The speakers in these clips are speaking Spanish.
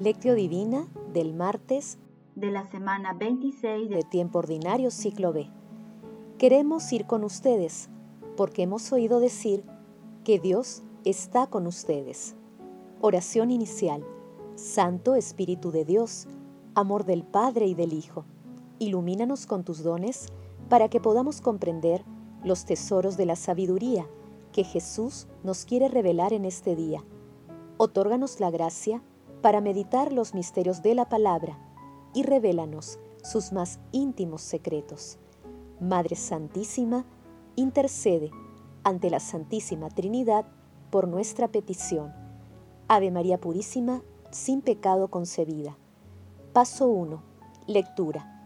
Lectio Divina del martes de la semana 26 de tiempo ordinario ciclo B. Queremos ir con ustedes porque hemos oído decir que Dios está con ustedes. Oración inicial. Santo Espíritu de Dios, amor del Padre y del Hijo, ilumínanos con tus dones para que podamos comprender los tesoros de la sabiduría que Jesús nos quiere revelar en este día. Otórganos la gracia para meditar los misterios de la palabra y revélanos sus más íntimos secretos. Madre Santísima, intercede ante la Santísima Trinidad por nuestra petición. Ave María Purísima, sin pecado concebida. Paso 1. Lectura.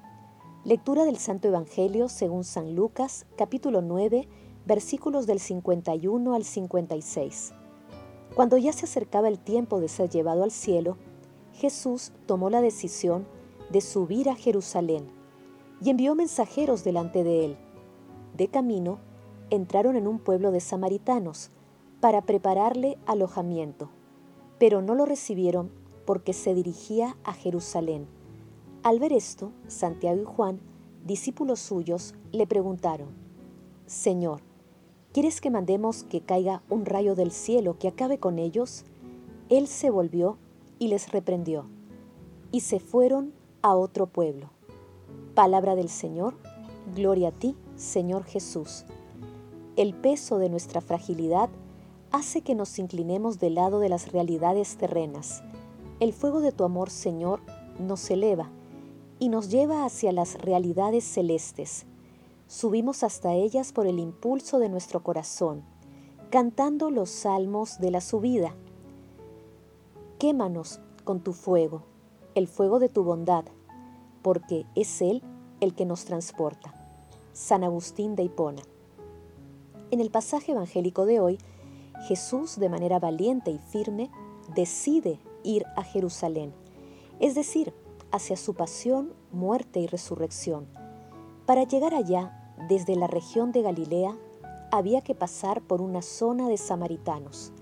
Lectura del Santo Evangelio según San Lucas, capítulo 9, versículos del 51 al 56. Cuando ya se acercaba el tiempo de ser llevado al cielo, Jesús tomó la decisión de subir a Jerusalén y envió mensajeros delante de él. De camino, entraron en un pueblo de samaritanos para prepararle alojamiento, pero no lo recibieron porque se dirigía a Jerusalén. Al ver esto, Santiago y Juan, discípulos suyos, le preguntaron, Señor, ¿Quieres que mandemos que caiga un rayo del cielo que acabe con ellos? Él se volvió y les reprendió, y se fueron a otro pueblo. Palabra del Señor, gloria a ti, Señor Jesús. El peso de nuestra fragilidad hace que nos inclinemos del lado de las realidades terrenas. El fuego de tu amor, Señor, nos eleva y nos lleva hacia las realidades celestes subimos hasta ellas por el impulso de nuestro corazón, cantando los salmos de la subida. Quémanos con tu fuego, el fuego de tu bondad, porque es Él el que nos transporta. San Agustín de Hipona. En el pasaje evangélico de hoy, Jesús de manera valiente y firme decide ir a Jerusalén, es decir, hacia su pasión, muerte y resurrección para llegar allá, desde la región de Galilea, había que pasar por una zona de samaritanos.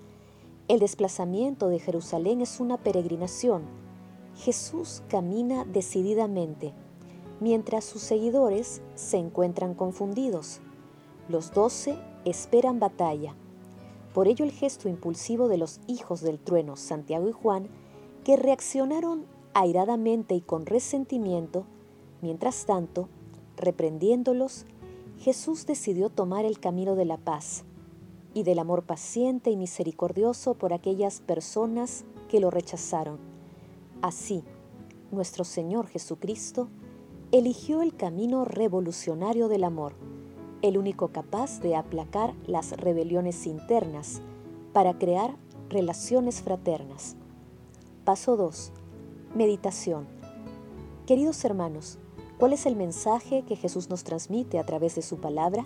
El desplazamiento de Jerusalén es una peregrinación. Jesús camina decididamente, mientras sus seguidores se encuentran confundidos. Los doce esperan batalla. Por ello el gesto impulsivo de los hijos del trueno, Santiago y Juan, que reaccionaron airadamente y con resentimiento, mientras tanto, Reprendiéndolos, Jesús decidió tomar el camino de la paz y del amor paciente y misericordioso por aquellas personas que lo rechazaron. Así, nuestro Señor Jesucristo eligió el camino revolucionario del amor, el único capaz de aplacar las rebeliones internas para crear relaciones fraternas. Paso 2. Meditación. Queridos hermanos, ¿Cuál es el mensaje que Jesús nos transmite a través de su palabra?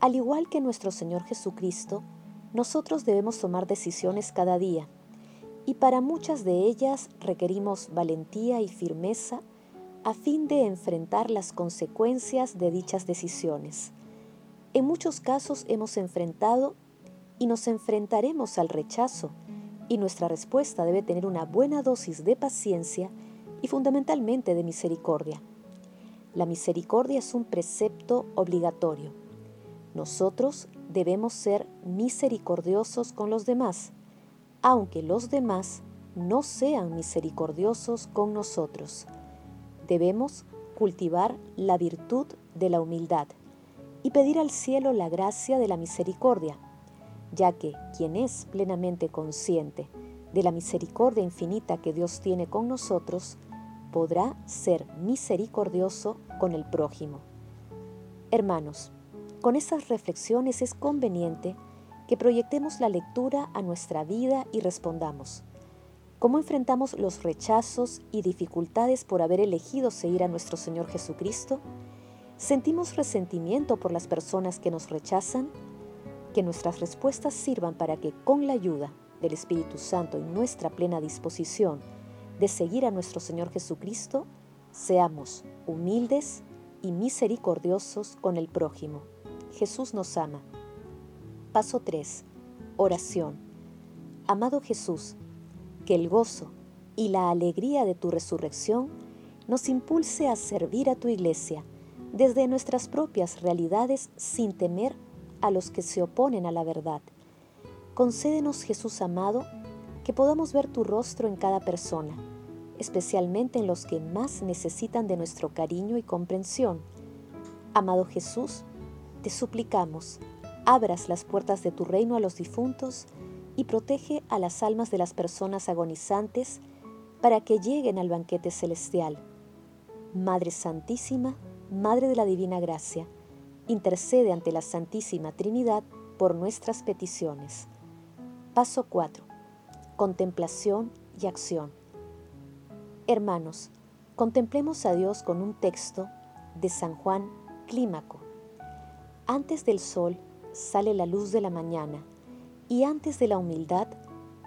Al igual que nuestro Señor Jesucristo, nosotros debemos tomar decisiones cada día y para muchas de ellas requerimos valentía y firmeza a fin de enfrentar las consecuencias de dichas decisiones. En muchos casos hemos enfrentado y nos enfrentaremos al rechazo y nuestra respuesta debe tener una buena dosis de paciencia y fundamentalmente de misericordia. La misericordia es un precepto obligatorio. Nosotros debemos ser misericordiosos con los demás, aunque los demás no sean misericordiosos con nosotros. Debemos cultivar la virtud de la humildad y pedir al cielo la gracia de la misericordia, ya que quien es plenamente consciente de la misericordia infinita que Dios tiene con nosotros, podrá ser misericordioso con el prójimo. Hermanos, con estas reflexiones es conveniente que proyectemos la lectura a nuestra vida y respondamos. ¿Cómo enfrentamos los rechazos y dificultades por haber elegido seguir a nuestro Señor Jesucristo? ¿Sentimos resentimiento por las personas que nos rechazan? Que nuestras respuestas sirvan para que con la ayuda del Espíritu Santo y nuestra plena disposición de seguir a nuestro Señor Jesucristo, seamos humildes y misericordiosos con el prójimo. Jesús nos ama. Paso 3. Oración. Amado Jesús, que el gozo y la alegría de tu resurrección nos impulse a servir a tu iglesia desde nuestras propias realidades sin temer a los que se oponen a la verdad. Concédenos, Jesús amado, que podamos ver tu rostro en cada persona, especialmente en los que más necesitan de nuestro cariño y comprensión. Amado Jesús, te suplicamos, abras las puertas de tu reino a los difuntos y protege a las almas de las personas agonizantes para que lleguen al banquete celestial. Madre Santísima, Madre de la Divina Gracia, intercede ante la Santísima Trinidad por nuestras peticiones. Paso 4. Contemplación y acción. Hermanos, contemplemos a Dios con un texto de San Juan Clímaco. Antes del sol sale la luz de la mañana y antes de la humildad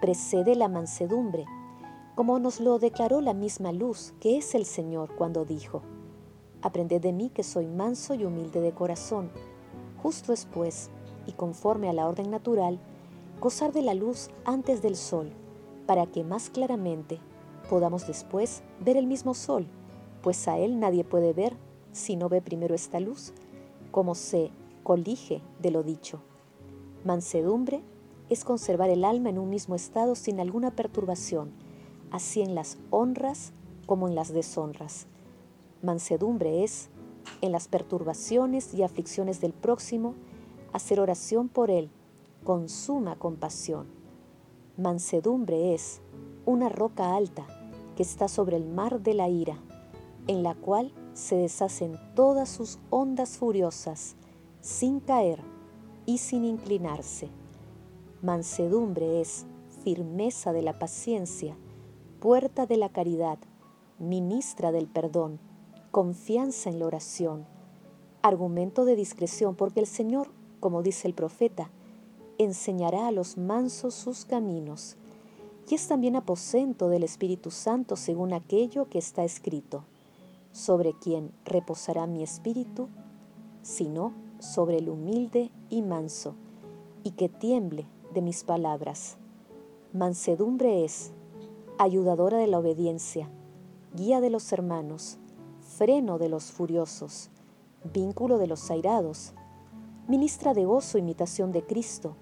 precede la mansedumbre, como nos lo declaró la misma luz que es el Señor cuando dijo, Aprended de mí que soy manso y humilde de corazón. Justo después, y conforme a la orden natural, gozar de la luz antes del sol, para que más claramente podamos después ver el mismo sol, pues a él nadie puede ver si no ve primero esta luz, como se colige de lo dicho. Mansedumbre es conservar el alma en un mismo estado sin alguna perturbación, así en las honras como en las deshonras. Mansedumbre es, en las perturbaciones y aflicciones del próximo, hacer oración por él con suma compasión. Mansedumbre es una roca alta que está sobre el mar de la ira, en la cual se deshacen todas sus ondas furiosas, sin caer y sin inclinarse. Mansedumbre es firmeza de la paciencia, puerta de la caridad, ministra del perdón, confianza en la oración, argumento de discreción, porque el Señor, como dice el profeta, enseñará a los mansos sus caminos, y es también aposento del Espíritu Santo según aquello que está escrito, sobre quien reposará mi espíritu, sino sobre el humilde y manso, y que tiemble de mis palabras. Mansedumbre es, ayudadora de la obediencia, guía de los hermanos, freno de los furiosos, vínculo de los airados, ministra de gozo, imitación de Cristo,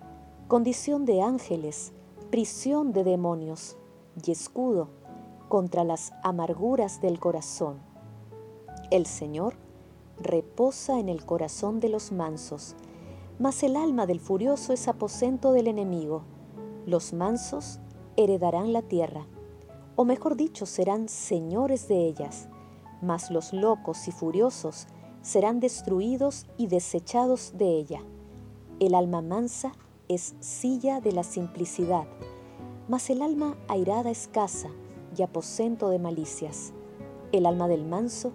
condición de ángeles, prisión de demonios y escudo contra las amarguras del corazón. El Señor reposa en el corazón de los mansos, mas el alma del furioso es aposento del enemigo. Los mansos heredarán la tierra, o mejor dicho, serán señores de ellas mas los locos y furiosos serán destruidos y desechados de ella. El alma mansa es silla de la simplicidad, mas el alma airada es casa y aposento de malicias. El alma del manso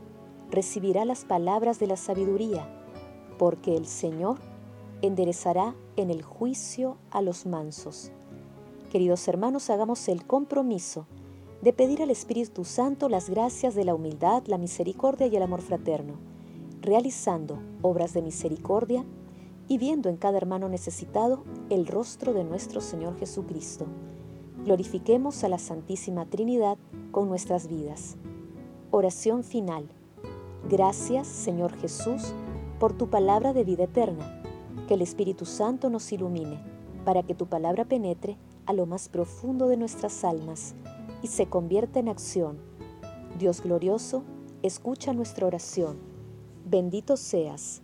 recibirá las palabras de la sabiduría, porque el Señor enderezará en el juicio a los mansos. Queridos hermanos, hagamos el compromiso de pedir al Espíritu Santo las gracias de la humildad, la misericordia y el amor fraterno, realizando obras de misericordia y viendo en cada hermano necesitado el rostro de nuestro Señor Jesucristo. Glorifiquemos a la Santísima Trinidad con nuestras vidas. Oración final. Gracias, Señor Jesús, por tu palabra de vida eterna. Que el Espíritu Santo nos ilumine para que tu palabra penetre a lo más profundo de nuestras almas y se convierta en acción. Dios glorioso, escucha nuestra oración. Bendito seas